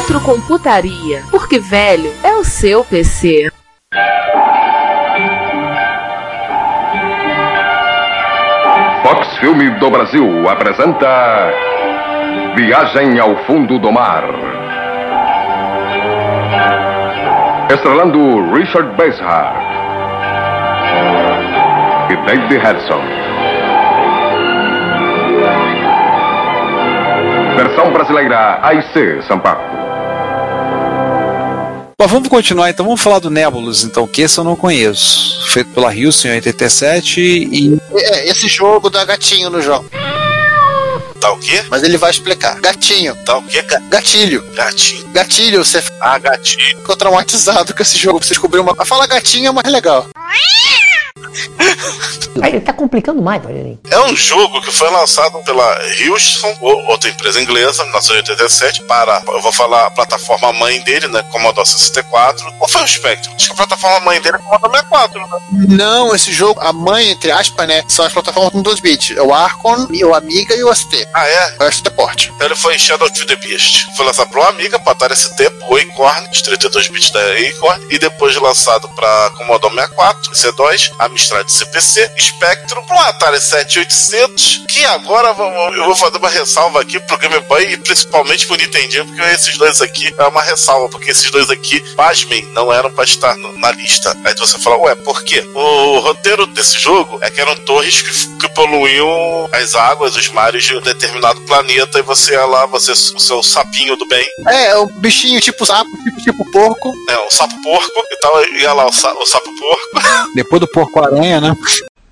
Retrocomputaria, porque velho é o seu PC. Fox Filme do Brasil apresenta Viagem ao Fundo do Mar. Estrelando Richard Basehart e David Hudson. Versão brasileira AIC Sampaio. Bom, vamos continuar então, vamos falar do Nebulous, então, que esse eu não conheço. Feito pela Houston em 87 e. É, esse jogo dá gatinho no jogo. Tá o quê? Mas ele vai explicar. Gatinho. Tá o quê? Ga- Gatilho. Gatinho. Gatilho, você Ah, gatinho. ficou traumatizado com esse jogo. Você descobriu uma. A falar gatinho é mais legal. Aí ele tá complicando mais, Rogerinho. É um jogo que foi lançado pela Houston, ou outra empresa inglesa, em 1987, para, eu vou falar a plataforma mãe dele, né, Commodore 64, ou foi o Spectrum? Acho que a plataforma mãe dele é Commodore 64, né? Não, esse jogo, a mãe, entre aspas, né? São as plataformas com 2 bits. É o Arcon, o Amiga e o ST. Ah, é? O resto é porte. Então ele foi em Shadow of the Beast. Foi lançado para Amiga, para Atari ST, pro Acorn, os 32 bits da Acorn, e depois lançado para Commodore 64, C2, Amstrad CPC, Spectrum, pro Atari 7800, que agora eu vou- eu vou fazer uma ressalva aqui pro Game Boy e principalmente pro Nintendinho, porque esses dois aqui é uma ressalva, porque esses dois aqui, pasmem, não eram para estar no- na lista. Aí você fala, ué, por quê? O roteiro desse jogo é que eram torres que, que poluíam as águas, os mares de um determinado planeta e você ia lá, você, o seu sapinho do bem, É, é um bichinho tipo sapo, tipo, tipo porco. é, o sapo porco e tal, ia lá o, sa- o sapo porco. Depois do Porco-Aranha, né?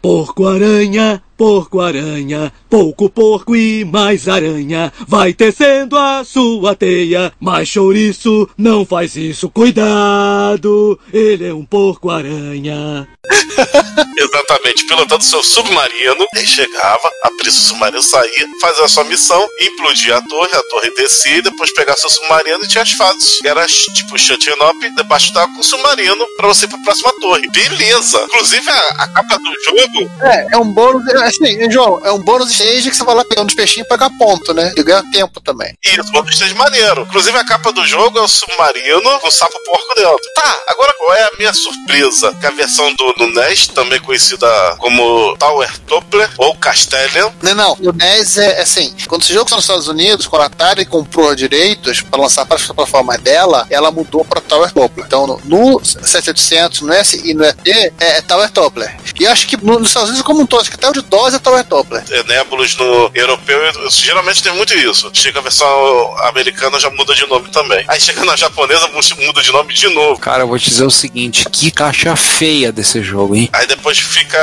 Porco-aranha, porco-aranha, pouco porco e mais aranha. Vai tecendo a sua teia, mas chouriço não faz isso. Cuidado, ele é um porco-aranha. Exatamente, pilotando seu submarino, aí chegava, abria o submarino, saía, fazia a sua missão, implodia a torre, a torre descia e depois pegava seu submarino e tinha as fases. Era tipo shutting up debaixo d'água com o submarino pra você ir pra próxima torre. Beleza! Inclusive a, a capa do jogo É, é um bônus. é Assim, João, é um bônus stage que você vai lá pegando os peixinhos e pegar ponto, né? E ganha tempo também. Isso, bom esteja maneiro. Inclusive, a capa do jogo é o submarino com o sapo porco dentro. Tá, agora qual é a minha surpresa? Que a versão do, do NES, também conhecida como Tower Toppler ou Castellan, Não, não. O NES é assim: quando esse jogo saiu nos Estados Unidos, quando a Atari comprou direitos para lançar para a plataforma dela, ela mudou para Tower Toppler. Então, no, no 7800, no S e no ET, é, é Tower Toppler. E eu acho que no- nos Estados Unidos, como um todo, acho que até o de DOS é Tower Toppler. é, Nebulos no europeu, geralmente tem muito isso. Chega a versão americana, já muda de nome também. Aí chega na japonesa, muda de nome de novo. Cara, eu vou te dizer o seguinte: que caixa feia desse jogo, hein? Aí depois fica,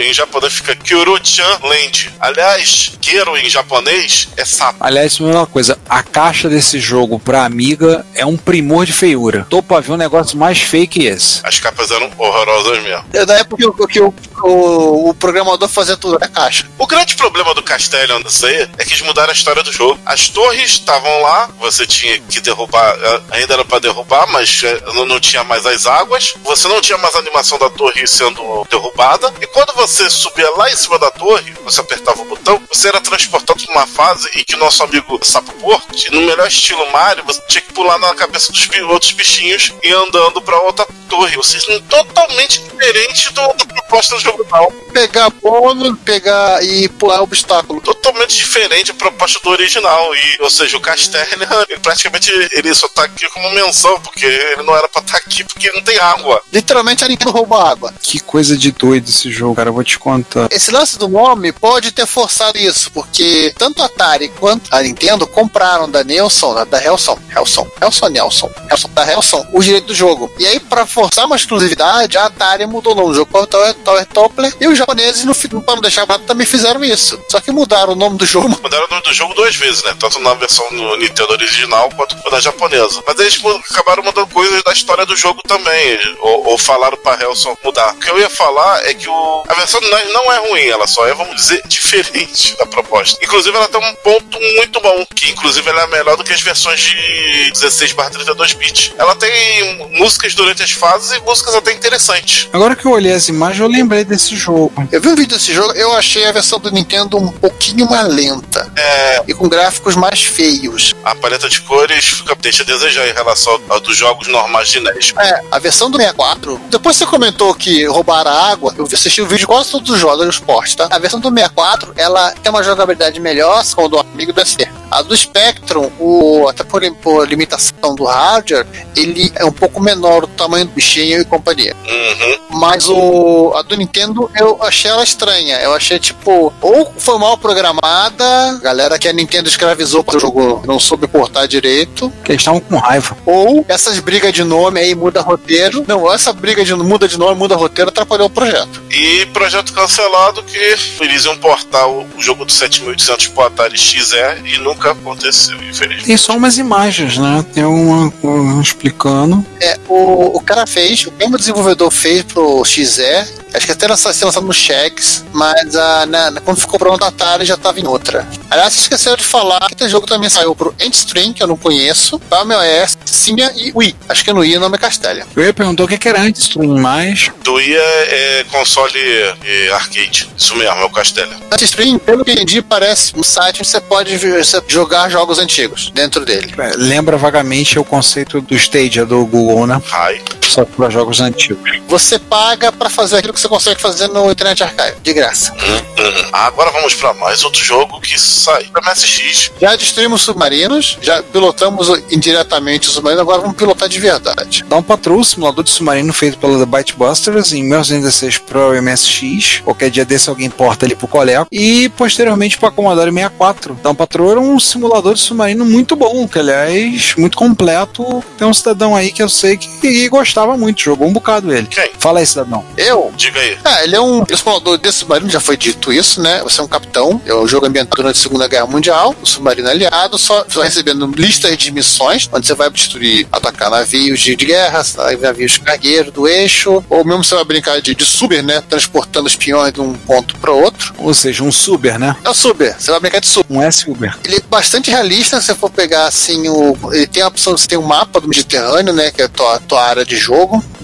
em japonês fica Kyuru-chan Land. Aliás, Kero em japonês é sapo. Aliás, isso é uma coisa: a caixa desse jogo pra Amiga é um primor de feiura. Tô pra ver um negócio mais feio que esse. As capas eram horrorosas mesmo. É da época que, o- que o, o, o programador fazia tudo na caixa. O grande problema do Castellan disso aí é que eles mudaram a história do jogo. As torres estavam lá, você tinha que derrubar, eh, ainda era pra derrubar, mas eh, não, tinha mais as águas. Você não tinha mais a animação da torre sendo derrubada. E quando você subia lá em cima da torre, você apertava o botão, você era transportado pra uma fase em que o nosso amigo Sapo Porco, no melhor estilo Mario, você tinha que pular na cabeça dos outros bichinhos e andando pra outra torre. Ou seja, totalmente diferente do, da proposta do jogo não. Pegar bônus, pegar e pular obstáculo. totalmente diferente a proposta do original. E, ou seja, o Casterna, ele praticamente ele só tá aqui como menção, porque ele não era pra estar aqui porque não tem água. Literalmente a Nintendo roubou água. Que coisa de doido esse jogo, cara. Eu vou te contar. Esse lance do nome pode ter forçado isso, porque tanto a Atari quanto a Nintendo compraram da Nelson, da, da Helson, Helson, Helson Nelson, Helson, da Helson, o direito do jogo. E aí, pra forçar uma exclusividade, a Atari mudou o nome do jogo para Tower, Tower Toppler e o japoneses, no, fi- pra não deixar barato, também fizeram isso. Só que mudaram o nome do jogo. Mudaram o nome do jogo duas vezes, né? Tanto na versão do Nintendo original quanto na japonesa. Mas eles acabaram mudando coisas da história do jogo também. Ou, ou falaram pra Helson mudar. O que eu ia falar é que o, a versão não- não é ruim, ela só é, vamos dizer, diferente da proposta. Inclusive, ela tem um ponto muito bom, que inclusive ela é melhor do que as versões de 16 32 bits. Ela tem músicas durante as fases e músicas até interessantes. Agora que eu olhei as imagens, eu lembrei desse jogo. Eu vi um vídeo desse jogo, eu achei a versão do Nintendo um pouquinho mais lenta. É, E com gráficos mais feios. a paleta de cores fica, deixa a desejar em relação ao dos jogos normais de NES. É, a versão do 64. Depois você comentou que roubaram a água. Eu assisti o vídeo de quase todos os jogos do esporte, tá? A versão do 64, ela tem uma jogabilidade melhor, segundo o amigo do SC. A do Spectrum, o, até por, por limitação do hardware, ele é um pouco menor o tamanho do bichinho e companhia. Uhum. Mas o a do Nintendo eu achei ela estranha. Eu achei tipo, ou foi mal programada, a galera que a Nintendo escravizou para o jogo não soube portar direito, Que eles estavam com raiva. ou essas brigas de nome aí muda roteiro. Não, essa briga de muda de nome, muda roteiro, atrapalhou o projeto. E projeto cancelado que eles iam portar o, o jogo do 7800 pro Atari XE e nunca aconteceu, infelizmente. Tem só umas imagens, né? Tem uma, uma explicando. É, o, o cara fez, o mesmo desenvolvedor fez pro XE, acho que até lançado, ser lançado no Chex, mas a, na, quando ficou pronto a Atari já tava em outra. Aliás, esqueceram de falar que esse jogo também saiu pro Endstream, que eu não conheço, pra OS, Simia e Wii. Acho que no Wii o nome é Castelia. Eu ia perguntar o que que era tudo mais. Do Wii é, é console é, arcade. Isso mesmo, é o Castelia. Endstream, pelo que entendi, parece um site onde você pode você jogar jogos antigos dentro dele. É, Lembra vagamente o conceito do Stadia do Google, né? Ai. Só para jogos antigos. Você paga pra fazer aquilo que você consegue fazer no Internet Archive, de graça. Hum, hum. Agora vamos pra mais outro jogo que sai pra MSX. Já destruímos submarinos, já pilotamos indiretamente os submarinos, agora vamos pilotar de verdade. Dá um Patrol, simulador de submarino feito pela The Bytebusters em 1916 Pro MSX. Qualquer dia desse alguém porta ele pro Coleco. E posteriormente para Commodore 64. Dá um Patrol era um simulador de submarino muito bom, que aliás, muito completo. Tem um cidadão aí que eu sei que, que gostava muito, jogou um bocado ele. Quem? Fala aí, cidadão. Eu? Diga aí. Ah, ele é um explorador desse submarino, já foi dito isso, né? Você é um capitão, é um jogo ambientado durante a Segunda Guerra Mundial, o submarino aliado, só, só recebendo listas de missões, onde você vai destruir, atacar navios de, de guerra, navios cargueiros do eixo, ou mesmo você vai brincar de, de Suber, né? Transportando espiões de um ponto para outro. Ou seja, um Suber, né? É o Suber, você vai brincar de Suber. Um S-Uber. Ele é bastante realista, se você for pegar assim o. Ele tem a opção, você tem um mapa do Mediterrâneo, né? Que é a tua, tua área de jogo.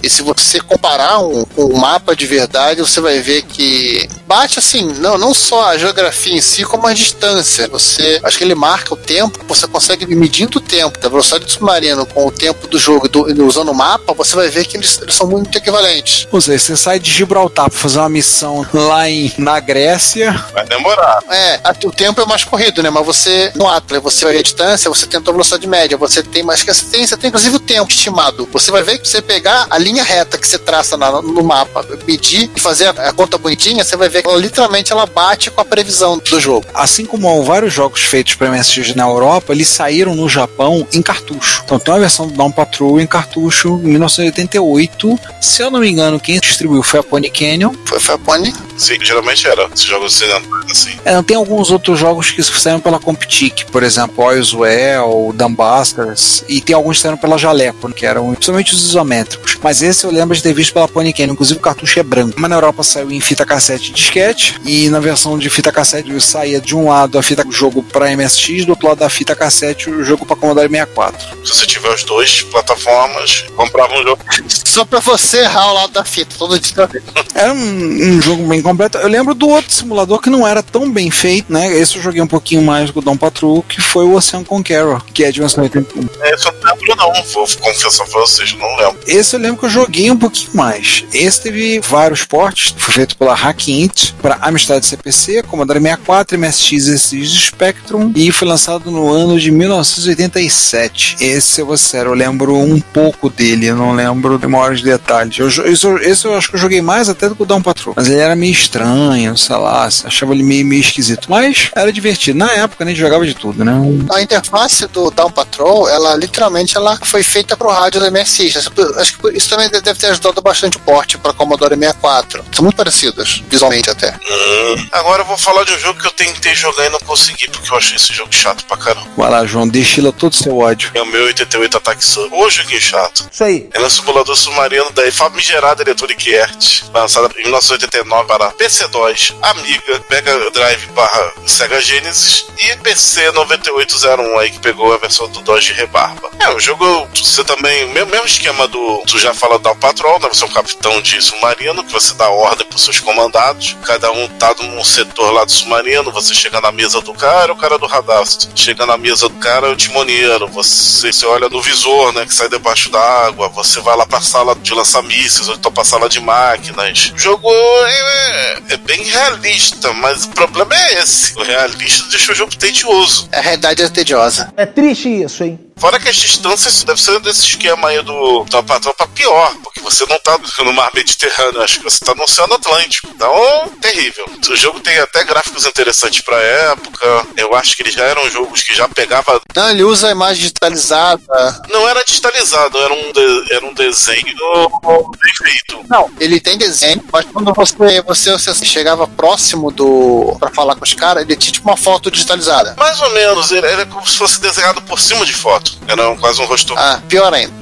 E se você comparar um, o mapa de verdade, você vai ver que bate assim, não, não só a geografia em si, como a distância. Você. Acho que ele marca o tempo, você consegue medindo o tempo da velocidade do submarino com o tempo do jogo do, usando o mapa, você vai ver que eles, eles são muito equivalentes. Ou seja, você sai de Gibraltar pra fazer uma missão lá em, na Grécia. Vai demorar. É, o tempo é mais corrido, né? Mas você, no Atlas, você vai ver a distância, você tem a tua velocidade média, você tem mais que você tem, você tem inclusive o tempo estimado. Você vai ver que você pegar a linha reta que você traça na- no mapa, medir e fazer a, a conta bonitinha, você vai ver que ela, literalmente ela bate com a previsão do jogo. Assim como vários jogos feitos para MSX na Europa, eles saíram no Japão em cartucho. Então tem uma versão do Down Patrol em cartucho em 1988. Se eu não me engano, quem distribuiu foi a Pony Canyon. Foi, foi a Pony. Sim, geralmente era. Esses jogos ocidentais assim. É, não tem alguns outros jogos que saíram pela Comptic, por exemplo, Oilswell, Dumbusters, e tem alguns que saíram pela Jaleco, que eram principalmente os isométricos. Mas esse eu lembro de ter visto pela Pony Canyon, inclusive o cartucho é branco. Mas na Europa saiu em fita cassete e disquete, e na versão de fita cassete saía de um lado a fita o jogo para MSX, do outro lado da fita cassete o jogo para Commodore 64. Se você tiver os dois plataformas, comprava um jogo. Só pra você errar o lado da fita, todo dia. Era um, um jogo bem completo. Eu lembro do outro simulador que não era tão bem feito, né? Esse eu joguei um pouquinho mais com o Dom Patrol, que foi o Ocean Conqueror, que é de 1981. Esse eu não lembro, não. Vou confessar pra vocês, não lembro. Esse eu lembro que eu joguei um pouquinho mais. Esse teve vários portes, foi feito pela Hackint para Amstrad CPC, Commodore 64, MSX, SX Spectrum e foi lançado no ano de 1987. Esse, eu vou ser eu lembro um pouco dele, eu não lembro de maiores detalhes. Eu, esse, esse eu acho que eu joguei mais até do que o Down Patrol, mas ele era meio estranho, sei lá, achava ele meio, meio esquisito. Mas era divertido. Na época, né, a gente jogava de tudo, né? A interface do Down Patrol, ela literalmente ela foi feita pro rádio da MSX. Acho que isso também deve ter ajudado bastante o porte para Commodore 64. São muito parecidas, visualmente até. Hum. Agora eu vou falar de um jogo que eu tentei jogar e não consegui, porque eu achei esse jogo chato pra caramba. Vai lá, João, destila todo o seu ódio. É o meu 88 Attack Sub. Ô, joguinho chato. Isso aí. Ele é um simulador submarino da famigerada Electronic Arts, lançada em 1989 para PC-DOS, Amiga, Mega Drive barra Sega Genesis e PC 9801 aí que pegou a versão do DOS de rebarba. É, o jogo, você também, mesmo esquema do, tu já fala da Patrol, né? Você é um capitão de submarino que você dá ordem pros seus comandados, cada um tá num setor lá do submarino, você chega na mesa do cara, o cara do radar, você chega na mesa do cara, é o timoneiro, você, você olha no visor, né, que sai debaixo da água, você vai lá pra sala de lançar mísseis, ou então pra sala de máquinas. O jogo é, é bem realista, mas o problema é esse. O realista deixa o jogo tedioso. A realidade é tediosa. É triste isso, hein? Fora que as distâncias deve ser desse esquema aí do, do patrão pra pior, porque você não tá no mar Mediterrâneo, acho que você tá no Oceano Atlântico. Então, terrível. O jogo tem até gráficos interessantes pra época. Eu acho que eles já eram jogos que já pegava. Não, ele usa a imagem digitalizada. Não era digitalizado, era um, de, era um desenho bem feito. Não, ele tem desenho, mas quando você, você, você chegava próximo do. pra falar com os caras, ele tinha tipo uma foto digitalizada. Mais ou menos, ele era como se fosse desenhado por cima de foto. Era um, quase um rosto. Ah, pior ainda.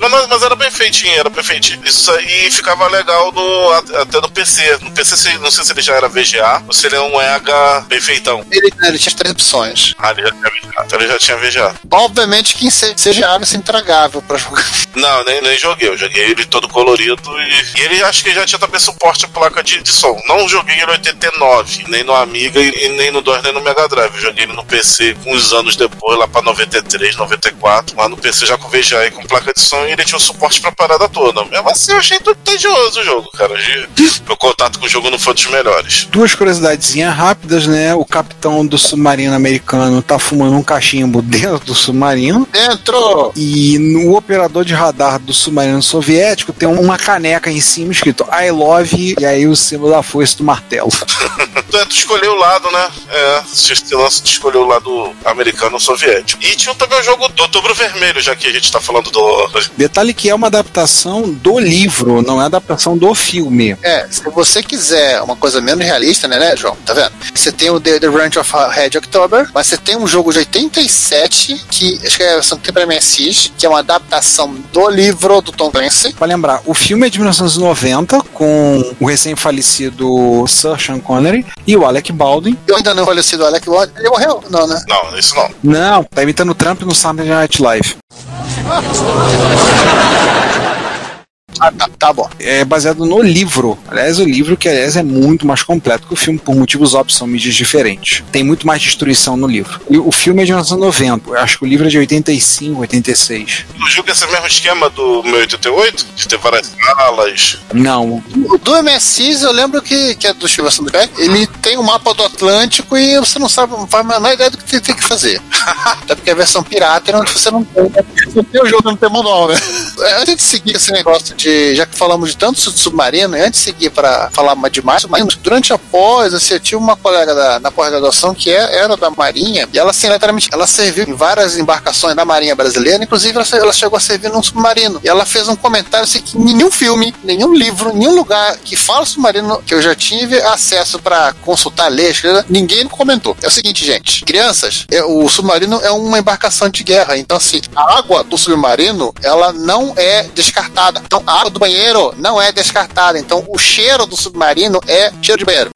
Mas, mas, era bem feitinho, era bem feitinho. Isso aí ficava legal no, até no PC. No PC, não sei se ele já era VGA ou se ele é um EH bem feitão. Ele, ele tinha três opções. Ah, ele já tinha VGA. Então ele já tinha VGA. Obviamente que em CGA vai ser intragável pra jogar. Não, nem, nem joguei. Eu joguei ele todo colorido e, e ele acho que já tinha também suporte a placa de, de som. Não joguei ele em 89, nem no Amiga e, nem no DOS, nem no Mega Drive. Eu joguei ele no PC uns anos depois, lá pra 93, 94. 64, lá no PC já com VGA e com placa de som, e ele tinha o suporte pra parada toda. Mesmo assim, eu achei tudo tedioso o jogo, cara. Meu contato com o jogo não foi dos melhores. Duas curiosidadezinhas rápidas, né? O capitão do submarino americano tá fumando um cachimbo dentro do submarino. Dentro! E no operador de radar do submarino soviético tem uma caneca em cima escrito I love e aí o símbolo da foice do martelo. tu, tu escolheu o lado, né? É, esse lance de escolher o lado americano ou soviético. E tinha também o jogo do Outubro Vermelho, já que a gente tá falando do. Detalhe que é uma adaptação do livro, não é adaptação do filme. É, se você quiser uma coisa menos realista, né, né, João? Tá vendo? Você tem o The, The Ranch of Red October, mas você tem um jogo de 87, que acho que é a versão que tem pra MSX, que é uma adaptação do livro do Tom Clancy. Pra lembrar, o filme é de 1990, com o recém-falecido Sir Sean Connery e o Alec Baldwin. Eu ainda não falecido Alec Baldwin. Ele morreu? Não, né? Não, isso não. Não, tá imitando o Trump no Saturday Night Live. Ah, tá, tá bom. É baseado no livro. Aliás, o livro, que aliás é muito mais completo que o filme, por motivos óbvios, são mídias diferentes. Tem muito mais destruição no livro. E o filme é de 1990. Eu acho que o livro é de 85, 86. O jogo é esse mesmo esquema do meu 88? De ter várias salas? Não. O do MSX, eu lembro que, que é do Chivação do Beck, ele tem o um mapa do Atlântico e você não sabe, não faz a menor ideia do que tem que fazer. Até porque a versão pirata é onde você não tem, não tem o jogo, não tem manual, né? Antes de seguir esse negócio de já que falamos de tanto submarino, e antes de seguir para falar de mais submarinos, durante a pós, assim, eu tinha uma colega da, na pós-graduação que é, era da Marinha, e ela, assim, literalmente, ela serviu em várias embarcações da Marinha Brasileira, inclusive ela, ela chegou a servir num submarino. E ela fez um comentário assim que nenhum filme, nenhum livro, nenhum lugar que fala submarino que eu já tive acesso para consultar, ler, escrever, ninguém comentou. É o seguinte, gente, crianças, é, o submarino é uma embarcação de guerra, então assim, a água do submarino, ela não é descartada. Então, a água do banheiro não é descartada. Então, o cheiro do submarino é cheiro de banheiro.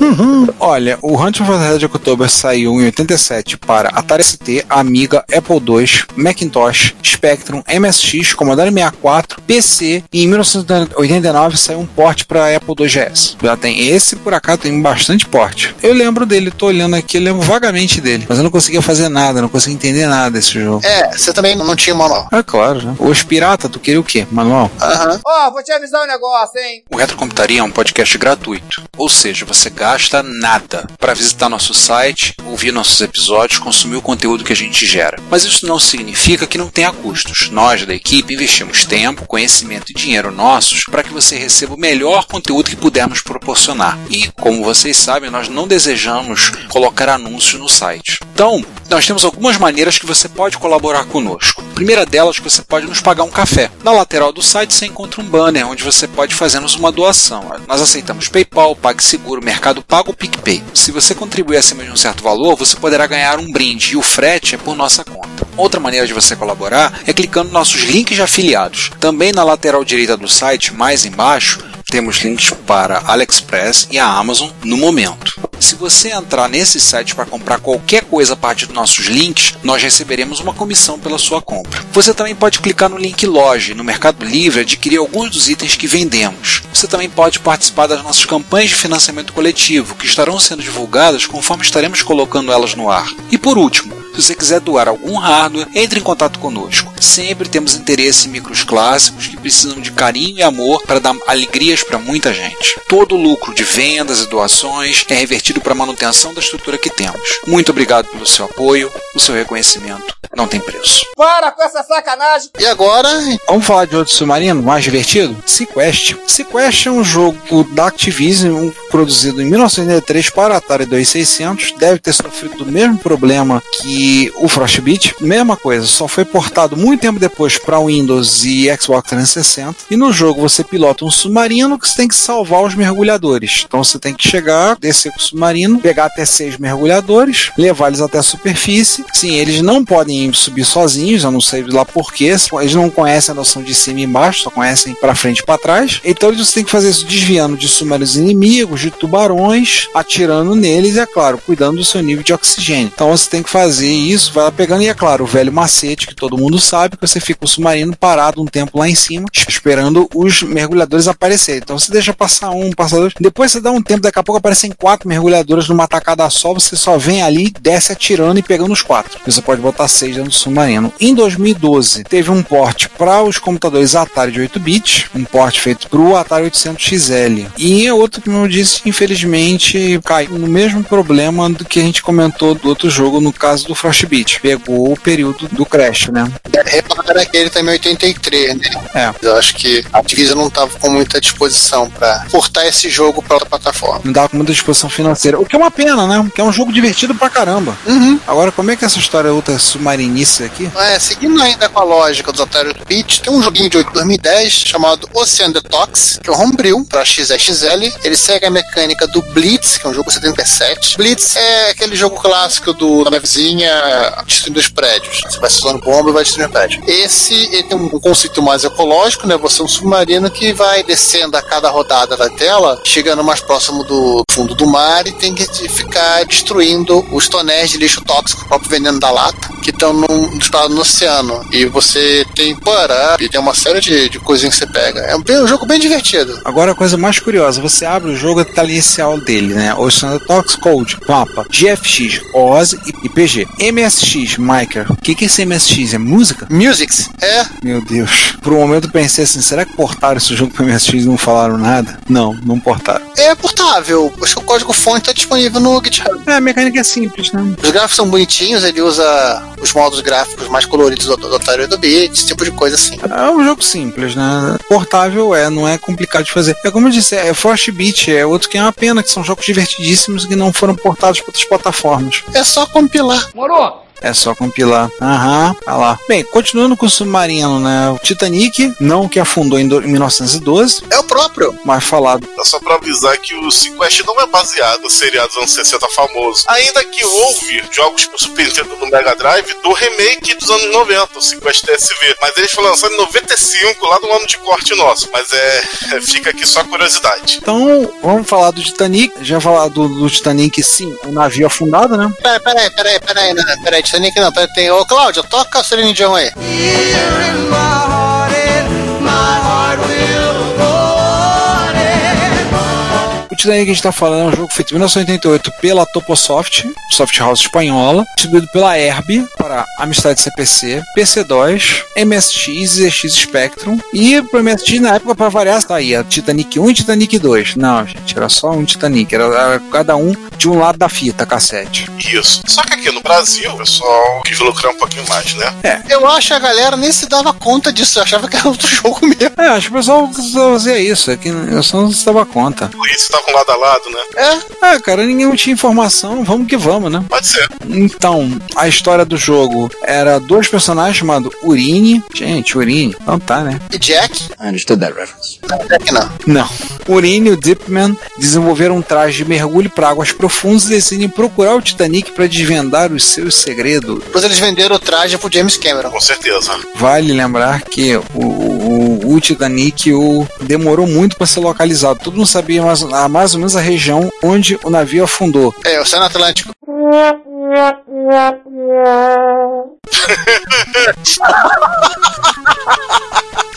Uhum. Olha, o Hunt for the Red October saiu em 87 para Atari ST, Amiga, Apple II, Macintosh, Spectrum, MSX, Commodore 64, PC e em 1989 saiu um port para Apple II GS. Já tem esse por acaso tem bastante porte. Eu lembro dele, tô olhando aqui, lembro vagamente dele, mas eu não conseguia fazer nada, não conseguia entender nada desse jogo. É, você também não tinha manual. É claro, né? Os pirata, tu queria o quê? Manual? Aham. Ó, oh, vou te avisar um negócio, hein? O Retrocomputaria é um podcast gratuito, ou seja, você gasta nada para visitar nosso site, ouvir nossos episódios, consumir o conteúdo que a gente gera. Mas isso não significa que não tenha custos. Nós da equipe investimos tempo, conhecimento e dinheiro nossos para que você receba o melhor conteúdo que pudermos proporcionar. E, como vocês sabem, nós não desejamos colocar anúncios no site. Então, nós temos algumas maneiras que você pode colaborar conosco. A primeira delas, que você pode nos pagar um café. Na lateral do site você encontra um banner onde você pode fazer-nos uma doação. Nós aceitamos PayPal, PagSeguro, Mercado Pago ou PicPay. Se você contribuir acima de um certo valor, você poderá ganhar um brinde e o frete é por nossa conta. Outra maneira de você colaborar é clicando nos nossos links de afiliados. Também na lateral direita do site, mais embaixo, temos links para AliExpress e a Amazon no momento. Se você entrar nesse site para comprar qualquer coisa a partir dos nossos links, nós receberemos uma comissão pela sua compra. Você também pode clicar no link Loja no Mercado Livre adquirir alguns dos itens que vendemos. Você também pode participar das nossas campanhas de financiamento coletivo, que estarão sendo divulgadas conforme estaremos colocando elas no ar. E por último, se você quiser doar algum hardware, entre em contato conosco. Sempre temos interesse em micros clássicos que precisam de carinho e amor para dar alegrias para muita gente. Todo o lucro de vendas e doações é revertido para a manutenção da estrutura que temos. Muito obrigado pelo seu apoio, o seu reconhecimento não tem preço. Para com essa sacanagem! E agora, Vamos falar de outro submarino mais divertido? Sequest. Sequest é um jogo da Activision produzido em 1983 para Atari 2600. Deve ter sofrido do mesmo problema que o Frostbite. Mesma coisa, só foi portado muito tempo depois para Windows e Xbox 360. E no jogo você pilota um submarino que você tem que salvar os mergulhadores. Então você tem que chegar, descer com o submarino, pegar até seis mergulhadores, levar eles até a superfície. Sim, eles não podem subir sozinhos, eu não sei lá porquê. Eles não conhecem a noção de cima e embaixo, só conhecem para frente e para trás. Então eles têm que fazer isso desviando de submarinos inimigos, de tubarões, atirando neles e, é claro, cuidando do seu nível de oxigênio. Então você tem que fazer isso, vai lá pegando, e é claro, o velho macete que todo mundo sabe, que você fica o submarino parado um tempo lá em cima, esperando os mergulhadores aparecerem. Então você deixa passar um, passar dois, depois você dá um tempo, daqui a pouco aparecem quatro mergulhadores numa tacada só, você só vem ali, desce atirando e pegando os quatro. Você pode botar seis dentro do submarino. Em 2012, teve um porte para os computadores Atari de 8 bits, um porte feito para o Atari 800 XL. E outro, como eu disse, infelizmente caiu no mesmo problema do que a gente comentou do outro jogo, no caso do Frostbite. Pegou o período do crash, né? repara que ele tá em 83, né? É. Eu acho que a Activision não tava com muita disposição pra portar esse jogo pra outra plataforma. Não dava com muita disposição financeira. O que é uma pena, né? Que é um jogo divertido pra caramba. Uhum. Agora, como é que essa história outra submarinice aqui? É, seguindo ainda com a lógica dos Atari 8 bits, tem um joguinho de 2010 chamado Ocean Detox, que é um homebrew pra XXL. Ele segue a mecânica do Blitz, que é um jogo 77. Blitz é aquele jogo clássico do da navezinha destruindo os prédios. Você vai soltando bomba e vai destruindo prédio. Esse ele tem um conceito mais ecológico, né? Você é um submarino que vai descendo a cada rodada da tela, chegando mais próximo do fundo do mar e tem que ficar destruindo os tonéis de lixo tóxico, o próprio veneno da lata, que estão disparados no oceano. E você tem para e tem uma série de, de coisinhas que você pega. É um, um jogo bem divertido. Agora a coisa mais curiosa, você abre o jogo, tá ali inicial dele, né? Ocean Detox Code, mapa, GFX, OZ e PG. MSX, Miker. O que, que é esse MSX? É música? Musics é Meu Deus. Por um momento pensei assim, será que portaram esse jogo pro MSX e não falaram nada? Não, não portaram. é portável. Acho que o código fonte está disponível no GitHub. É, a mecânica é simples, né? Os gráficos são bonitinhos, ele usa os modos gráficos mais coloridos do, do Atari 8 bits, esse tipo de coisa assim. É um jogo simples, né? Portável é, não é complicado de fazer. É como eu disse, é Frostbite, é outro que é uma pena, que são jogos divertidíssimos que não foram portados para outras plataformas. É só compilar. É só compilar. Aham, tá lá. Bem, continuando com o submarino, né? O Titanic, não que afundou em, do- em 1912, É o próprio. mas falado. É só pra avisar que o Sequest não é baseado no seriado dos anos 60 famoso. Ainda que houve jogos pro Super Nintendo no Mega Drive do remake dos anos 90, o Sequest TSV. Mas eles foram lançados em 95, lá no ano de corte nosso. Mas é. fica aqui só a curiosidade. Então, vamos falar do Titanic. Já falar do, do Titanic, sim, o navio afundado, né? Peraí, peraí, peraí, peraí, não, peraí, Titanic não, peraí, tem. Ô, Cláudio, toca a Celine aí. Titanic que a gente tá falando é um jogo feito em 1988 pela Toposoft, soft house espanhola, distribuído pela Herb para Amstrad CPC, PC2, MSX, ZX Spectrum e pro MSX na época para variar tá aí, a Titanic 1 e Titanic 2. Não, gente, era só um Titanic, era, era cada um de um lado da fita, cassete. Isso. Só que aqui no Brasil, o pessoal quis lucrar um pouquinho mais, né? Eu acho que a galera nem se dava conta disso, eu achava que era outro jogo mesmo. É, acho que o pessoal fazia isso, é que eu só não se dava conta. Por isso tá com lado a lado, né? É, Ah, cara, ninguém tinha informação, vamos que vamos, né? Pode ser. Então, a história do jogo era dois personagens chamados Urine. Gente, Urine. Então tá, né? e Jack? I understood that reference. Jack não. Não. Urine e o Deepman desenvolveram um traje de mergulho para águas profundas e decidem procurar o Titanic para desvendar os seus segredos. Depois eles venderam o traje pro James Cameron. Com certeza. Vale lembrar que o, o, o Titanic o, demorou muito para ser localizado. Todo mundo sabia mais, a, mais ou menos a região onde o navio afundou. É, o Oceano Atlântico.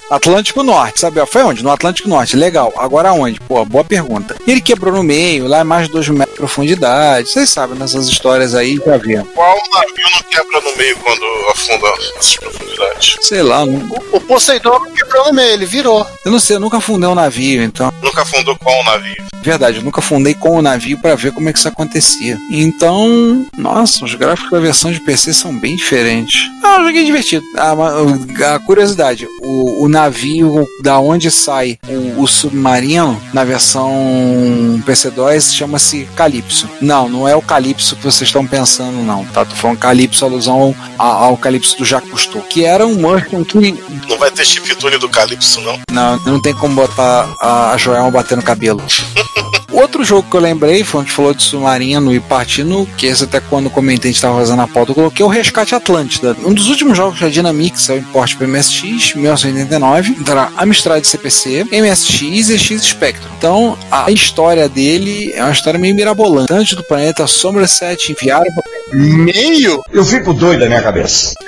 Atlântico Norte, sabe? Foi onde? No Atlântico Norte. Legal. Agora onde? Pô, boa pergunta. Ele quebrou no meio, lá é mais de 2 metros de profundidade. Vocês sabem nessas histórias aí, já viram. Qual navio não quebra no meio quando afunda essas profundidades? Sei lá, não- O Poseidon não quebrou no meio, ele virou. eu não sei, eu nunca fundei um navio, então. Nunca afundou qual navio? Verdade, eu nunca fundei com o navio para ver como é que isso acontecia. Então, nossa, os gráficos da versão de PC são bem diferentes. Ah, um joguinho divertido. A, a- a curiosidade, o, o navio da onde sai o, o submarino na versão PC2 chama-se Calypso. Não, não é o Calypso que vocês estão pensando, não, tá? Tô falando Calypso, alusão ao, ao Calypso do Jacques Cousteau, que era um Mustang que Não vai ter chiptune do Calypso, não? não, não tem como botar a, Joelma bater no cabelo. Outro jogo que eu lembrei, foi onde falou de submarino e partindo, que esse até quando comentei, a gente estava fazendo a pauta, eu coloquei o Resgate Atlântida. Um dos últimos jogos da Dynamics saiu em porte para MSX, 1989, era Amstrad CPC, MSX e X Spectrum. Então, a história dele é uma história meio mirabolante. Antes do planeta Somerset enviaram pra Meio? Eu fico doido da minha cabeça.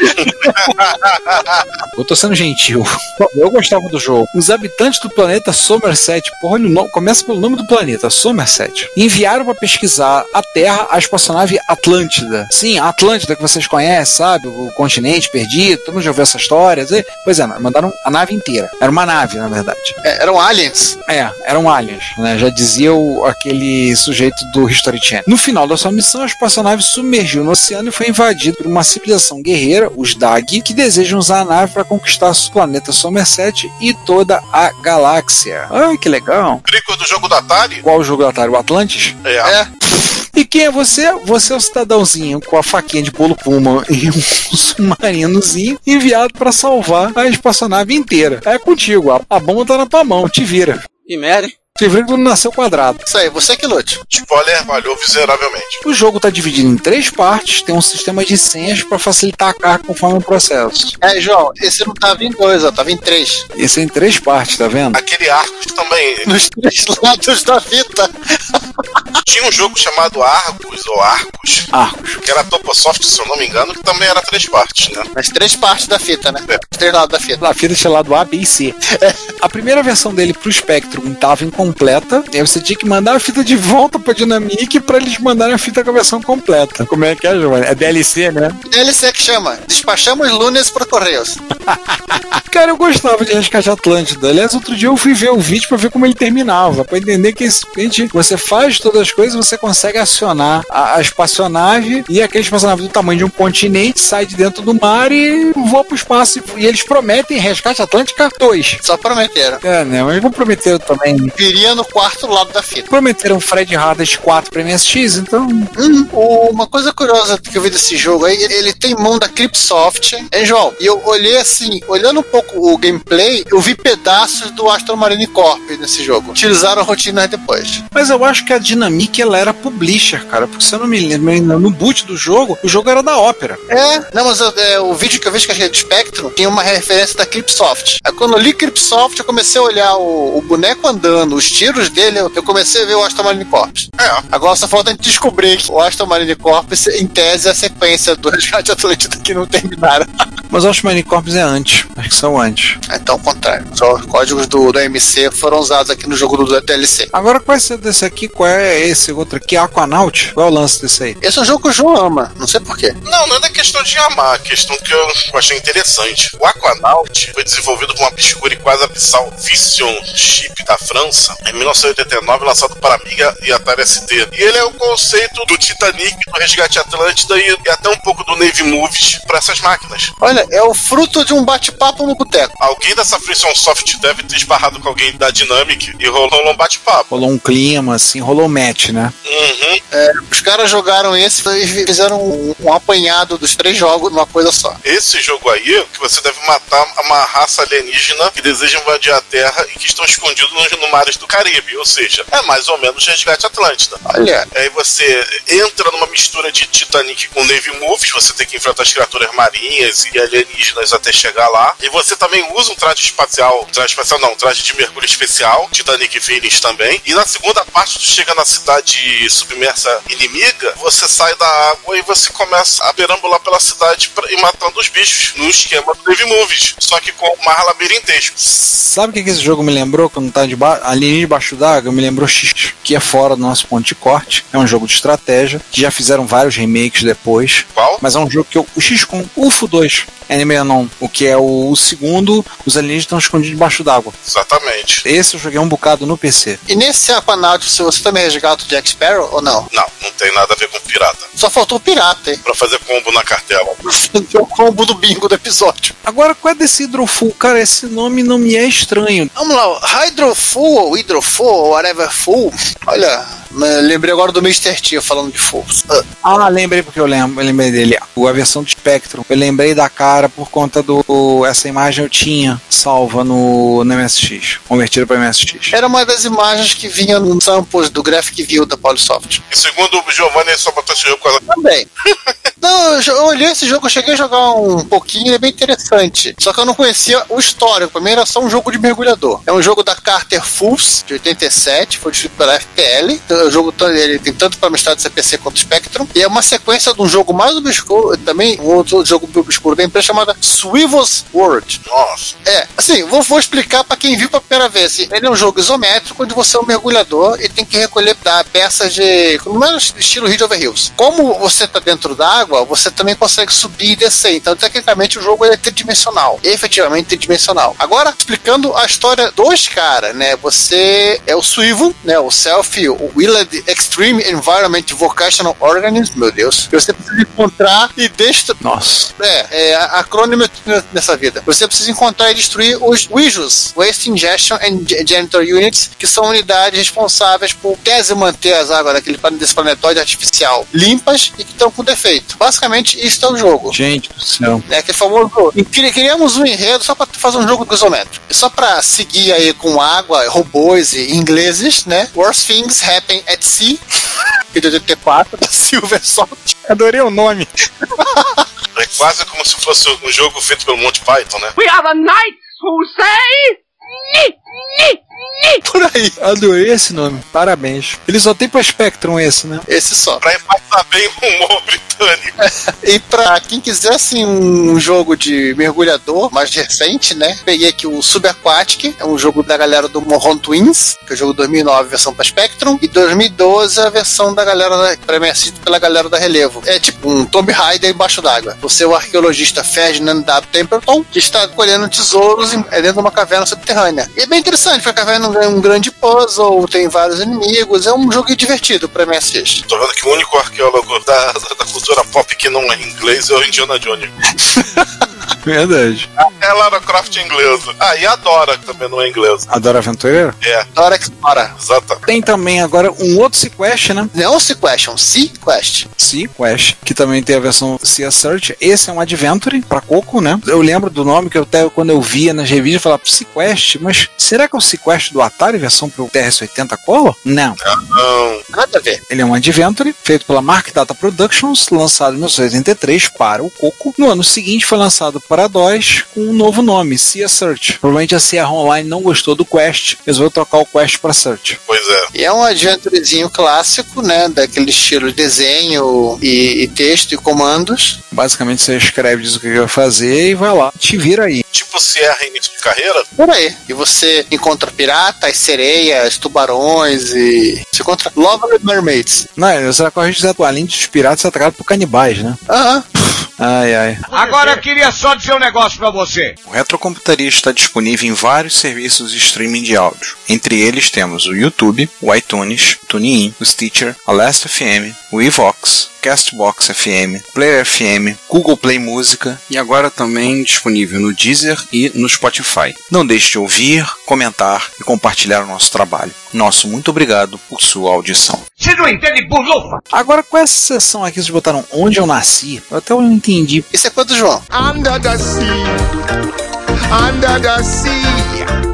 Eu tô sendo gentil. Eu gostava do jogo. Os habitantes do planeta Somerset, porra, olha o nome, começa pelo nome do planeta, Somerset, enviaram pra pesquisar a Terra a espaçonave Atlântida. Sim, a Atlântida que vocês conhecem, sabe? O continente perdido, todo mundo já ouviu essa história. Pois é, mandaram a nave inteira. Era uma nave, na verdade. É, eram aliens. É, eram aliens, né? Já dizia o, aquele sujeito do History Channel. No final da sua missão, a espaçonave submergiu no oceano e foi invadida por uma civilização guerreira, os Dag, que desejam usar a nave para conquistar o planeta Somerset e toda a galáxia. Ai, que legal. Trico do jogo do Atari? Qual o jogo do Atari? O Atlantis? É. É. E quem é você? Você é o cidadãozinho com a faquinha de bolo puma e um submarinozinho enviado para salvar a espaçonave inteira. É contigo, a, a bomba tá na tua mão, te vira. E merda. Quando nasceu quadrado. Isso aí, você que lute. Spoiler, falhou miseravelmente. O jogo está dividido em três partes, tem um sistema de senhas para facilitar a carga conforme o processo. É, João, esse não tava em dois, ó, tava em três. Esse é em três partes, tá vendo? Aquele Arcos também. Nos três lados da fita. Tinha um jogo chamado Arcos ou Arcos, Arcos. que era Toposoft, se eu não me engano, que também era três partes, né? Nas três partes da fita, né? É. Os três lados da fita. A fita tinha lado A, B e C. A primeira versão dele pro Spectrum estava incompleta, e aí você tinha que mandar a fita de volta pra Dynamic para eles mandarem a fita com a versão completa. Como é que é, João? É DLC, né? DLC que chama. Despachamos lunes por Correios. Cara, eu gostava de Resgate Atlântida. Aliás, outro dia eu fui ver o vídeo pra ver como ele terminava, pra entender que esse- gente, você faz todas as coisas, você consegue acionar a, a espaçonave e aquela espaçonave do tamanho de um continente sai de dentro do mar e voa pro espaço. E, e eles prometem Resgate Atlântica 2. Só prometeram. É, né? Mas vão prometer também. Viria no quarto lado da fita. Prometeram Fred Hardest 4 pra MSX, então. Hum, uma coisa curiosa que eu vi desse jogo aí, ele tem mão da Cryptsoft, hein, João? E eu olhei assim, olhando um pouco o gameplay, eu vi pedaços do Astro Marine Corp nesse jogo. Utilizaram rotinas depois. Mas eu acho que a Dynamic ela era publisher, cara. Porque se eu não me lembro, no boot do jogo, o jogo era da ópera. É, não, mas é, o vídeo que eu vi que é do Spectrum tinha uma referência da Cryptsoft. Aí quando eu li Cryptsoft, eu comecei a olhar o, o boneco andando, os tiros dele, eu, eu comecei a ver o Aston Marine Corps. É. Agora só falta a gente descobrir que o Aston Marine Corps, em tese, é a sequência do Resgate Atlântida que não terminaram. Mas eu acho que Manicorps é antes. Acho que são antes. Então, ao contrário. Só os códigos do, do MC foram usados aqui no jogo do DLC. Agora, qual é esse desse aqui? Qual é esse outro aqui? Aquanaut? Qual é o lance desse aí? Esse é um jogo que o João ama. Não sei porquê. Não, não é da questão de amar, é questão que eu achei interessante. O Aquanaut foi desenvolvido por uma obscura e quase abissal Vision Chip da França em 1989, lançado para Amiga e Atari ST. E ele é o conceito do Titanic, do Resgate Atlântida e, e até um pouco do Navy Movies para essas máquinas. Olha, é o fruto de um bate-papo no boteco. Alguém dessa Frison Soft deve ter esbarrado com alguém da Dynamic e rolou um bate-papo. Rolou um clima, assim, rolou um match, né? Uhum. É, os caras jogaram esse e fizeram um, um apanhado dos três jogos numa coisa só. Esse jogo aí, que você deve matar uma raça alienígena que deseja invadir a Terra e que estão escondidos nos, no mares do Caribe. Ou seja, é mais ou menos Resgate Atlântida. Olha, Aí você entra numa mistura de Titanic com Navy Movies, você tem que enfrentar as criaturas marinhas e alienígenas até chegar lá. E você também usa um traje espacial, traje espacial não, um traje de mergulho especial, Titanic Feelings também. E na segunda parte, tu chega na cidade submersa inimiga, você sai da água e você começa a perambular pela cidade pra, e matando os bichos no esquema do Navy Movies, só que com mar labirintesco. Sabe o que, que esse jogo me lembrou quando tá deba ali debaixo d'água? Me lembrou X, que é fora do nosso ponto de corte. É um jogo de estratégia, que já fizeram vários remakes depois. Qual? Mas é um jogo que eu. O X com UFO 2, Anime Anon, o que é o, o segundo, os alienígenas estão escondidos debaixo d'água. Exatamente. Esse eu joguei um bocado no PC. e nesse Aquanaut, se você também resgata o Jack Sparrow ou não? Não, não tem nada a ver com pirata. Só faltou o pirata, hein? Pra fazer combo na cartela. Fazer o combo do bingo do episódio. Agora, qual é desse Hydrofull? Cara, esse nome não me é estranho. Vamos lá, Hydrofull ou Hydrofull ou whatever full. Olha, lembrei agora do Mr. T falando de full. Ah, Ah, lembrei porque eu lembro, eu lembrei dele. A versão do Spectrum. Eu lembrei da cara por conta do. Essa imagem eu tinha salva no, no MSX, convertida para MSX. Era uma das imagens que vinha nos samples do Graphic View da Polysoft. E segundo o Giovanni, ele só botou esse jogo por causa Também. Não, eu, olhei esse jogo, eu cheguei a jogar um pouquinho, ele é bem interessante. Só que eu não conhecia o histórico. Pra mim era só um jogo de mergulhador. É um jogo da Carter Fools, de 87, foi distribuído pela FPL. Então, o jogo to- ele tem tanto para Amstrad CPC quanto Spectrum. E é uma sequência de um jogo mais obscuro, também um outro jogo obscuro da empresa chamada Swivel's World. Nossa. É, assim, vou, vou explicar pra quem viu pela primeira vez. Assim, ele é um jogo isométrico onde você é um mergulhador e tem que recolher tá, peças de. Não é estilo Ridge Over Hills. Como você tá dentro d'água, você também consegue subir e descer. Então, tecnicamente, o jogo é tridimensional. Efetivamente tridimensional. Agora, explicando a história dos caras, né? Você é o Swivel, né? O Self o Willed Extreme Environment Vocational Organism, meu Deus. Você precisa encontrar e destruir. Nossa. É, é acrônimo nessa vida. Você precisa encontrar e destruir os WIJUs, Waste Ingestion and Janitor Units, que são unidades responsáveis por tese manter as águas daquele, desse planetóide artificial limpas e que estão com defeito. Basicamente, isso é o jogo. Gente do céu. É aquele famoso. cri- Criamos um enredo só para fazer um jogo isométrico. Só para seguir aí com água, robôs e ingleses, né? Worst Things Happen at Sea, que é de 84, da Silver Salt. Adorei o nome. É quase como se fosse um jogo feito pelo Monty Python, né? We are the knights who say... Por aí. Adorei esse nome. Parabéns. Ele só tem pra Spectrum esse, né? Esse só. Pra empatar bem o humor britânico. E pra quem quiser, assim, um jogo de mergulhador mais recente, né? Peguei aqui o Subaquatic, é um jogo da galera do Morron Twins, que é o jogo 2009, versão pra Spectrum, e 2012 a versão da galera, da, pré-merecido pela galera da Relevo. É tipo um Tomb Raider embaixo d'água. Você é o arqueologista Ferdinand W. Templeton, que está colhendo tesouros em- é dentro de uma caverna subterrânea. E é bem interessante, porque a caverna é um grande puzzle, tem vários inimigos, é um jogo divertido pra MSX. Tô vendo que o único arqueólogo da, da cultura pop que não é inglês é o Indiana Jones. Verdade. É Lara Croft inglesa. Ah, e a Dora, que também não é inglesa. Adoro Aventureiro? É, Dora Explora. exatamente. Tem também agora um outro Sequest, né? Não o Sequest, é um Sequest. Sequest, que também tem a versão Sea Search. Esse é um Adventure pra Coco, né? Eu lembro do nome que eu até quando eu via nas revistas eu falava Sequest, mas será que é o Sequest do Atari versão pro TRS-80 Color? Não. Não. Nada a ver. Ele é um Adventure feito pela Mark Data Productions, lançado em 1983 para o Coco. No ano seguinte foi lançado para DOS com um novo nome, Cia Search. Provavelmente a Sierra Online não gostou do Quest, resolveu trocar o Quest para Search. Pois é. E é um adventurezinho clássico, né? Daquele estilo de desenho e, e texto e comandos. Basicamente você escreve, diz o que vai fazer e vai lá, te vira aí. Tipo Sierra início de carreira? Por aí. E você encontra piratas, sereias, tubarões e. Você encontra Lovely Mermaids. Não, você correr direto, além dos piratas, você é atacado por canibais, né? Aham. Ai, ai. Agora eu queria só dizer um negócio pra você. O Retrocomputaria está disponível em vários serviços de streaming de áudio. Entre eles temos o YouTube, o iTunes, o TuneIn, o Stitcher, a Last FM, o Evox, Castbox FM, Player FM, Google Play Música e agora também disponível no Deezer e no Spotify. Não deixe de ouvir, comentar e compartilhar o nosso trabalho. Nosso muito obrigado por sua audição. Você não entende bulufa? Agora, com essa sessão aqui, vocês botaram Onde Eu Nasci, eu até não entendi. Isso é quanto, João? Under the sea. Under the sea.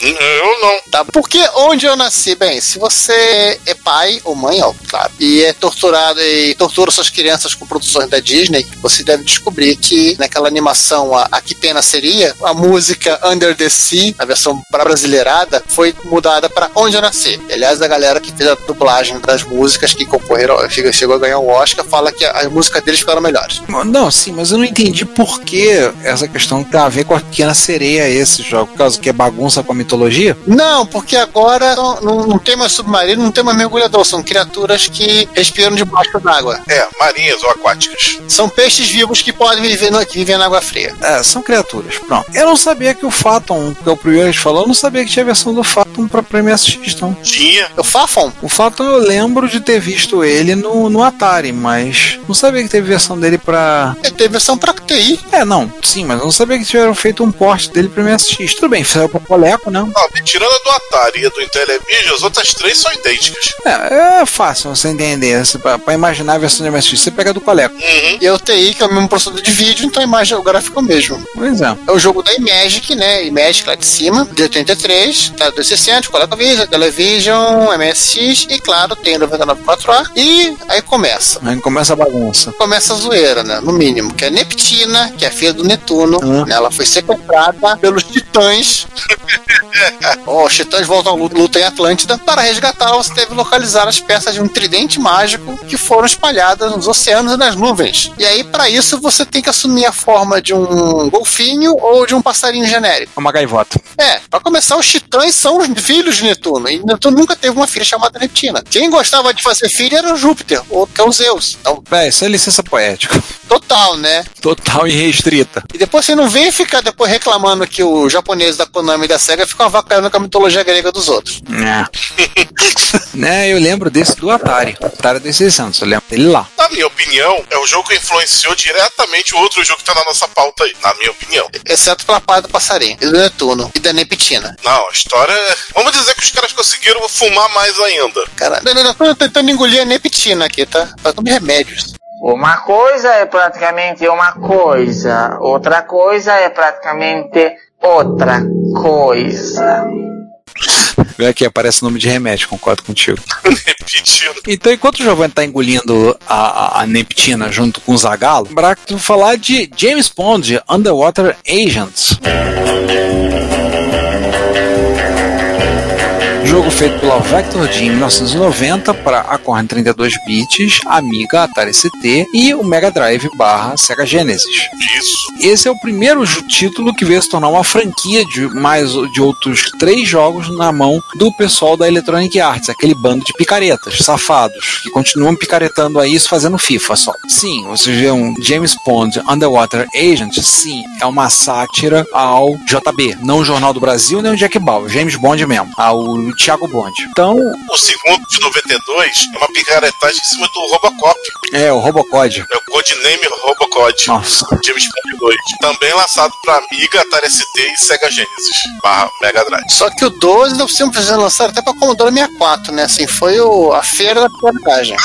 Eu não. Tá? Porque onde eu nasci, bem, se você é pai ou mãe, ó, claro, e é torturado e tortura suas crianças com produções da Disney, você deve descobrir que naquela animação a, a Que Pena Seria, a música Under the Sea, a versão brasileirada, foi mudada para Onde eu nasci. Aliás, a galera que fez a dublagem das músicas que concorreram, chegou- chegou a ganhar o Oscar, fala que a, a música deles ficaram melhores. Não, sim, mas eu não entendi por que essa questão tem a ver com a pequena sereia esse jogo, por causa que é bagunça com a mitologia? Não, porque agora não, não- não tem mais submarino, não tem mais mergulhador, são criaturas que respiram debaixo d'água. É, marinhas ou aquáticas. São peixes vivos que podem viver, no, que vivem na água fria. É, são criaturas. Pronto. Eu não sabia que o Phaeton, que é o primeiro que falou, eu não sabia que tinha a versão do Phaeton pra, pra MSX, não. Tinha. O Fafon? O Phaeton eu lembro de ter visto ele no, no Atari, mas não sabia que teve versão dele pra. Ele teve versão pra TI. É, não, sim, mas eu não sabia que tiveram feito um porte dele pra MSX. Tudo bem, saiu pra Coleco, né? Não, tirando a do Atari e a do Intellivision, as outras três são idênticas. É, é fácil você entender. Você, pra, pra imaginar a versão de MSX, você pega a do Coleco. Uhum. E é o TI, que é o mesmo processador de vídeo, então a imagem, o gráfico é o mesmo. Pois é. É o jogo da Imagic, né? Imagic lá de cima, de 83, tá 260, ColecoVision, Television, MSX e, claro, tem o 994A. E aí começa. Aí começa a bagunça. Começa a zoeira, né? No mínimo. Que é Que é a filha do Netuno. Hum. né? Ela foi sequestrada pelos titãs. Ó, os titãs voltam à luta, em Atlântida. Para resgatá-la, você deve localizar as peças de um tridente mágico que foram espalhadas nos oceanos e nas nuvens. E aí, para isso, você tem que assumir a forma de um golfinho ou de um passarinho genérico. Uma gaivota. É, pra começar, os titãs são os filhos de Netuno. E Netuno nunca teve uma filha chamada Neptina. Quem gostava de fazer filho era o Júpiter, ou que é o Zeus. Então, Véi, isso é licença poética. total, né? Total e restrita. E depois você não vem ficar depois reclamando que o japonês da Konami e da SEGA ficam avacalhando com a mitologia grega dos outros. É. né, eu lembro desse do Atari. Atari 2600, eu lembro dele lá. Na minha opinião, é o jogo que influenciou diretamente o outro jogo que tá na nossa pauta aí. Na minha opinião. Exceto pela parte do passarinho, e do Netuno, e da Neptina. Não, a história é. Vamos dizer que os caras conseguiram fumar mais ainda. Cara, eu tô tentando engolir a Neptina aqui, tá? Tá tomando remédios. Uma coisa é praticamente uma coisa, outra coisa é praticamente outra coisa. Vê aqui, aparece o nome de remédio, concordo contigo. Então, enquanto o Giovanni tá engolindo a, a, a Neptina junto com o Zagalo, tu falar de James Bond, Underwater Agents. Jogo feito pela Vector em 1990 para a Corne 32 bits, Amiga, Atari ST e o Mega Drive barra Sega Genesis. Isso. Esse é o primeiro título que veio se tornar uma franquia de mais de outros três jogos na mão do pessoal da Electronic Arts, aquele bando de picaretas, safados, que continuam picaretando aí isso fazendo FIFA só. Sim, vocês vê um James Bond Underwater Agent, sim, é uma sátira ao JB, não o Jornal do Brasil nem o Jack Bauer, James Bond mesmo, ao Thiago Bond. Então, O segundo, de 92, é uma picaretagem em cima do Robocop. é o Robocod. É o codename Robocod. Nossa. James Bond 2. Também lançado pra Amiga, Atari ST e Sega Genesis. Barra Mega Drive. Só que o 12 não precisam precisar lançar até pra Commodore 64, né? Assim, foi o, a feira da picaretagem.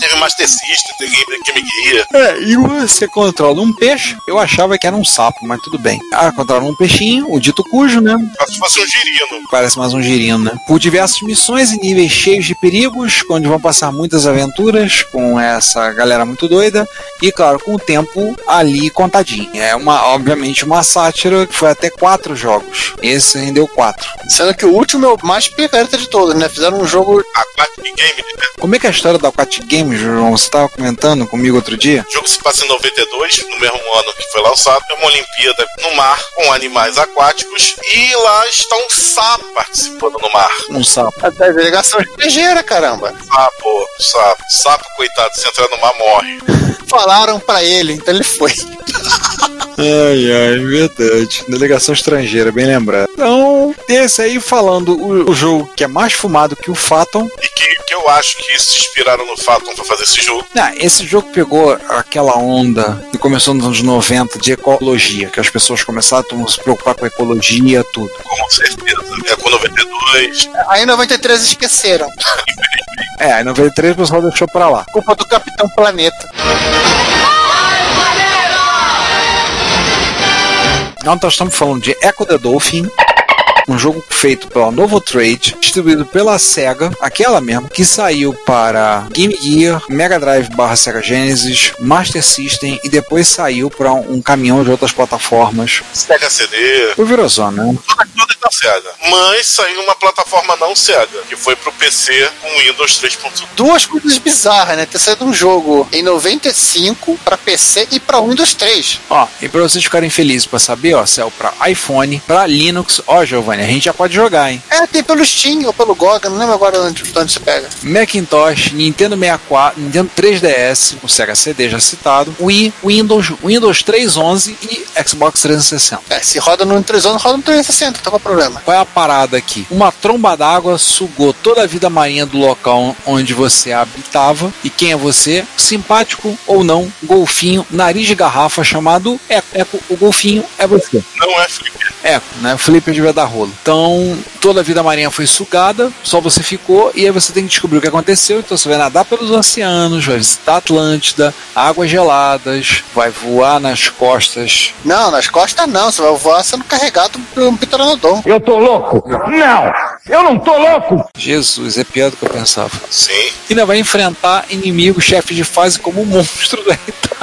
Teve Master System, teve Game, Game Gear. É, e você controla um peixe, eu achava que era um sapo, mas tudo bem. Ah, controla um peixinho, o dito cujo, né? Se fosse um girino. Parece mais um girino, né? Por diversas missões e níveis cheios de perigos, onde vão passar muitas aventuras com essa galera muito doida. e, claro, com o tempo ali contadinho. É uma, obviamente, uma sátira que foi até quatro jogos. Esse rendeu quatro. Sendo que o último é o mais picareta de todos, né? Fizeram um jogo. Aquatic Game, né? Como é que é a história da Aquatic Games, João? Você estava comentando comigo outro dia? O jogo se passa em 92, no mesmo ano que foi lançado. É uma Olimpíada no mar com animais aquáticos e lá está um sapo participando no mar. Um sapo. A delegação estrangeira, caramba. Sapo, sapo, sapo, coitado, se entrar no mar morre. Falaram pra ele, então ele foi. Ai, ai, verdade. Delegação estrangeira, bem lembrado. Então, esse aí falando o, o jogo que é mais fumado que o Phaeton. E que, que eu acho que se inspiraram no Phaeton pra fazer esse jogo. Ah, esse jogo pegou aquela onda que começou nos anos 90 de ecologia, que as pessoas começaram a se preocupar com a ecologia, tudo. Com certeza. É com 92. Aí em 93 esqueceram. É, em 93 o pessoal deixou pra lá. Culpa do Capitão Planeta. Então nós estamos falando de Echo the Dolphin. Um jogo feito pela Novo Trade, distribuído pela Sega, aquela mesmo, que saiu para Game Gear, Mega Drive barra Sega Genesis, Master System e depois saiu para um, um caminhão de outras plataformas. Sega CD. O Virozona, né? Da Sega. Mas saiu uma plataforma não Sega, que foi pro PC com Windows 3.1. Duas coisas bizarras, né? Ter saído um jogo em 95 pra PC e pra Windows 3. Ó, e pra vocês ficarem felizes pra saber, ó, saiu pra iPhone, pra Linux, ó, Giovanni, a gente já pode jogar, hein? É, tem pelo Steam ou pelo GOG, não lembro agora onde, de onde você pega. Macintosh, Nintendo 64, Nintendo 3DS, o Sega CD já citado, Wii, Windows, Windows 3.11 e Xbox 360. É, se roda no 311, roda no 360, tá com problema. Qual é a parada aqui? Uma tromba d'água sugou toda a vida marinha do local onde você habitava. E quem é você? Simpático ou não, golfinho, nariz de garrafa chamado Eco. Eco, o golfinho é você. Não é Flipper. Eco, né? Flipper devia dar rolo. Então, toda a vida marinha foi sugada, só você ficou, e aí você tem que descobrir o que aconteceu. Então, você vai nadar pelos oceanos, vai visitar a Atlântida, águas geladas, vai voar nas costas. Não, nas costas não, você vai voar sendo carregado por um pteranodon. Eu tô louco? Não! Eu não tô louco! Jesus, é pior do que eu pensava. Sim. E ainda vai enfrentar inimigos, chefes de fase como o monstro do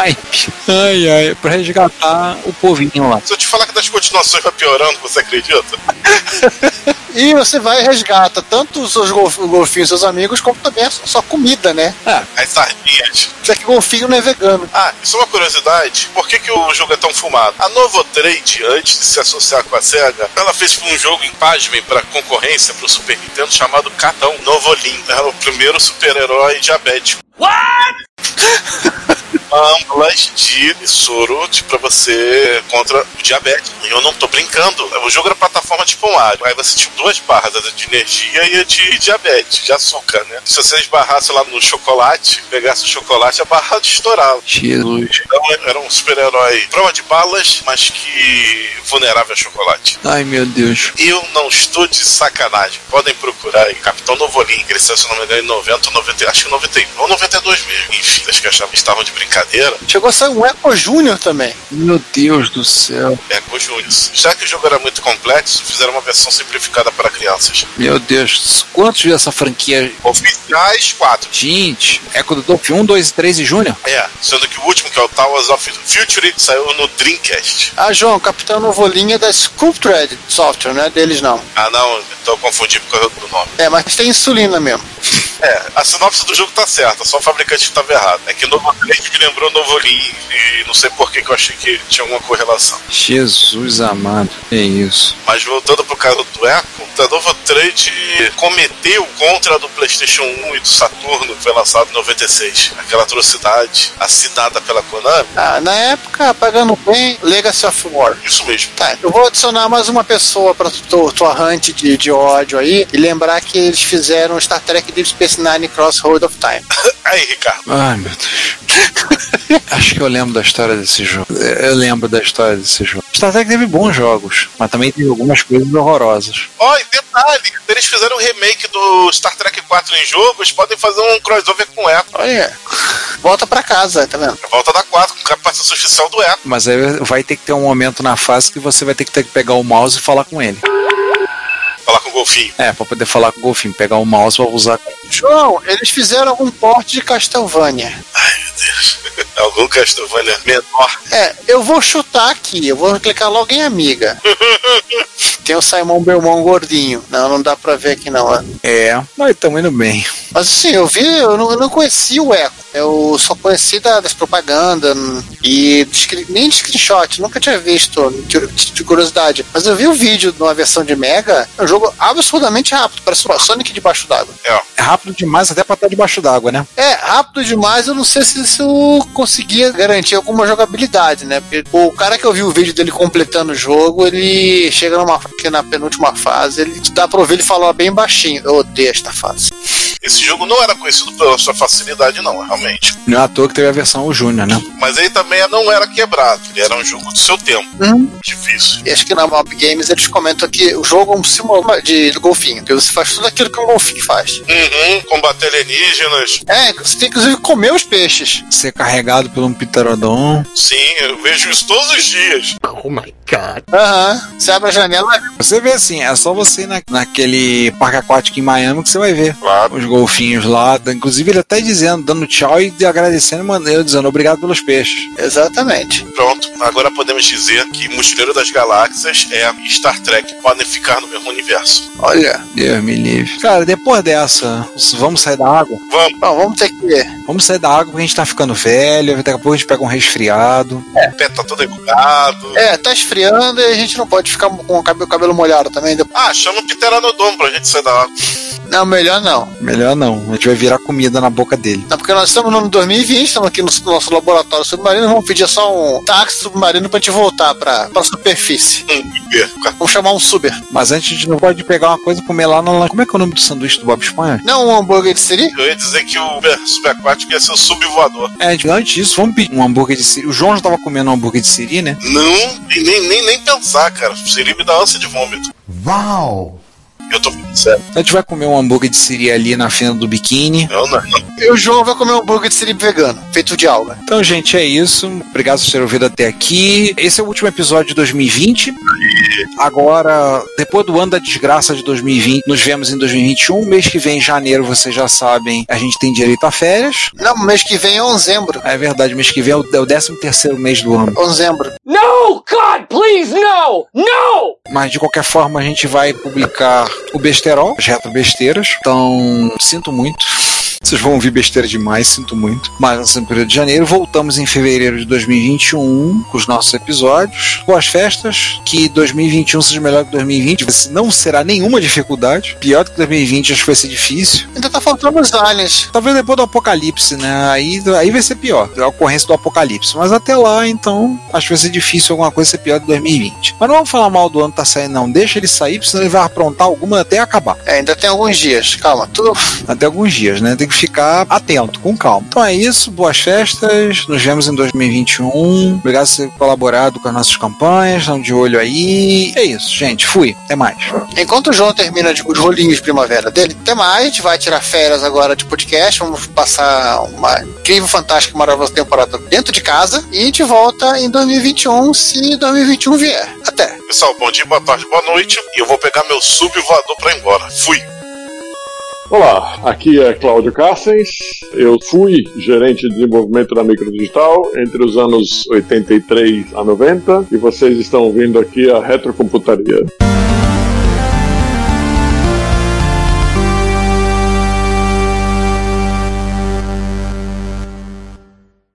R-Type. Ai, ai, pra resgatar o povinho lá. Se eu te falar que das continuações vai piorando, você acredita? E você vai e resgata tanto os seus golf- golfinhos, seus amigos, como também a sua comida, né? Ah, As sardinhas. Só que golfinho não é vegano. Ah, isso é uma curiosidade. Por que, que o jogo é tão fumado? A Novo Trade, antes de se associar com a SEGA, ela fez um jogo em pasmem para concorrência pro Super Nintendo chamado Catão Novolin. Era o primeiro super-herói diabético. Âmbulas de soro pra você contra o diabetes. E eu não tô brincando. O jogo era plataforma tipo Mario. Aí você tinha duas barras, a de energia e a de diabetes, de açúcar, né? Se você esbarrasse lá no chocolate, pegasse o chocolate, a barra estourava. Jesus. Então era um super-herói prova de balas, mas que vulnerável a chocolate. Ai, meu Deus. Eu não estou de sacanagem. Podem procurar aí. Capitão Novolin, cresceu, se não me engano, em 90, 90, acho que 91 ou 92 mesmo. Enfim, acho que achavam que estavam de brincadeira. Chegou a sair um Eco Júnior também. Meu Deus do céu. Eco Juniors. Já que o jogo era muito complexo, fizeram uma versão simplificada para crianças. Meu Deus. Quantos dessa franquia? Oficiais 4. Gente, Echo do Dolphin 1, 2, 3 e Júnior? É, sendo que o último, que é o Towers of Future, saiu no Dreamcast. Ah, João, o Capitão Novolinha é da Sculptred Software, não é deles não. Ah, não, então eu confundi por causa do nome. É, mas tem insulina mesmo. É, a sinopse do jogo tá certa, só o fabricante que tava errado. É que Novo Trade me lembrou Novolin e não sei por que que eu achei que tinha alguma correlação. Jesus amado. É isso. Mas voltando pro caso do Echo, a Novo Trade cometeu contra a do PlayStation 1 e do Saturno, que foi lançado em 96. Aquela atrocidade assinada pela Konami. Ah, na época, pagando bem, Legacy of War. Isso mesmo. Tá, eu vou adicionar mais uma pessoa pra tu- tua hunt de, de ódio aí e lembrar que eles fizeram Star Trek Deep Space Nine Crossroad of Time. Aí, Ricardo. Ai, meu Deus. Acho que eu lembro da história desse jogo. Eu lembro da história desse jogo. Star Trek teve bons jogos, mas também teve algumas coisas horrorosas. Ó, e detalhe, se eles fizeram um remake do Star Trek 4 em jogo, eles podem fazer um crossover com Echo. Olha, volta pra casa, tá vendo? Volta da 4 com capacitação oficial do Echo. Mas aí vai ter que ter um momento na fase que você vai ter que, ter que pegar o mouse e falar com ele. Falar com o Golfinho. É, pra poder falar com o golfinho, pegar o mouse pra usar. João, eles fizeram um porte de Castlevania. Ai, meu Deus. Algum Castlevania menor. É, eu vou chutar aqui, eu vou clicar logo em amiga. Tem o Simon Belmont gordinho. Não, não dá pra ver aqui não. É, mas estamos indo bem. Mas assim, eu vi, eu não, eu não conhecia o Echo. Eu só conheci da- das propagandas e nem de screenshot, nunca tinha visto, de, de curiosidade. Mas eu vi o vídeo de uma versão de Mega, é um jogo absurdamente rápido, parece o Sonic debaixo d'água. É rápido demais até pra estar debaixo d'água, né? É, rápido demais, eu não sei se isso conseguia garantir alguma jogabilidade, né? Porque o cara que eu vi o vídeo dele completando o jogo, ele chega numa que na penúltima fase, ele dá pra ouvir ele falar bem baixinho. Eu odeio esta fase. Esse jogo não era conhecido pela sua facilidade, não, realmente. Não é à toa que teve a versão o Júnior, né? Mas ele também não era quebrado. Ele era um jogo do seu tempo. Uhum. Difícil. E acho que na Mob Games eles comentam que o jogo é um simulador de golfinho, que você faz tudo aquilo que um golfinho faz. Uhum, combater alienígenas. É, você tem que inclusive comer os peixes. Ser carregado por um pterodon. Sim, eu vejo isso todos os dias. Oh my god. Aham. Você abre a janela. Você vê assim, é só você ir na, naquele parque aquático em Miami que você vai ver Claro. os golfinhos lá. Inclusive ele até dizendo, dando tchau e agradecendo, maneiro, dizendo obrigado pelos peixes. Exatamente. Pronto, agora podemos dizer que Mochileiro das Galáxias é Star Trek podem ficar no mesmo universo. Olha. Deus me livre. Cara, depois dessa, vamos sair da água? Vamos. Bom, vamos ter que. Vamos sair da água porque a gente tá ficando velho, daqui a pouco a gente pega um resfriado. O pé tá todo enrugado. É, tá esfriando e a gente não pode ficar com o cabelo, cabelo molhado também. Ah, chama o Pteranodon pra gente sair da água. Não, melhor não. Melhor não, a gente vai virar comida na boca dele. Não, porque nós estamos no ano 2020, estamos aqui no nosso laboratório submarino, vamos pedir só um táxi submarino pra gente voltar pra, pra superfície. Vamos chamar um Suber. Mas antes a gente não pode pegar uma coisa e comer lá na. Como é que é o nome do sanduíche do Bob Esponja? Não um hambúrguer de siri? Eu ia dizer que o super- subaquático ia ser o subvoador. É, antes disso, vamos pedir um hambúrguer de siri. O João já tava comendo um hambúrguer de siri, né? Não, nem, nem, nem pensar, cara. Seria me dar ânsia de vômito. Uau! Eu tô falando sério. A gente vai comer um hambúrguer de siri ali na fenda do biquíni. Eu não. E o João vai comer um hambúrguer de siri vegano, feito de alga. Então, gente, é isso. Obrigado por ter ouvido até aqui. Esse é o último episódio de 2020. Agora, depois do ano da desgraça de 2020, nos vemos em 2021. Mês que vem, em janeiro, vocês já sabem, a gente tem direito a férias. Não, mês que vem é onzembro. É verdade, mês que vem é o, é o 13 terceiro mês do ano. Onzembro. No, God, please, no! No! Mas de qualquer forma, a gente vai publicar o besterol, as retrobesteiras. Então, sinto muito. Vocês vão ouvir besteira demais, sinto muito. Mas assim, no período de janeiro, voltamos em fevereiro de 2021 com os nossos episódios. Boas festas, que 2021 seja melhor que 2020. Não será nenhuma dificuldade. Pior do que 2020, acho que vai ser difícil. Ainda tá faltando os aliens. Talvez depois do apocalipse, né? Aí, aí vai ser pior, a ocorrência do apocalipse. Mas até lá, então, acho que vai ser difícil alguma coisa ser pior de 2020. Mas não vamos falar mal do ano que tá saindo, não. Deixa ele sair, porque senão ele vai aprontar alguma até acabar. É, ainda tem alguns dias. Calma, tudo. Até alguns dias, né? Tem que ficar atento, com calma. Então é isso, boas festas. Nos vemos em 2021. Obrigado por ter colaborado com as nossas campanhas. Estão de olho aí. É isso, gente. Fui. Até mais. Enquanto o João termina de, os rolinhos de primavera dele, até mais, a gente vai tirar férias agora de podcast, vamos passar uma incrível, fantástica, maravilhosa temporada dentro de casa e a gente volta em 2021, se 2021 vier. Até. Pessoal, bom dia, boa tarde, boa noite. E eu vou pegar meu subvoador pra ir embora. Fui. Olá, aqui é Cláudio Cassens. Eu fui gerente de desenvolvimento da Microdigital entre os anos 83 a 90 e vocês estão ouvindo aqui a Retrocomputaria.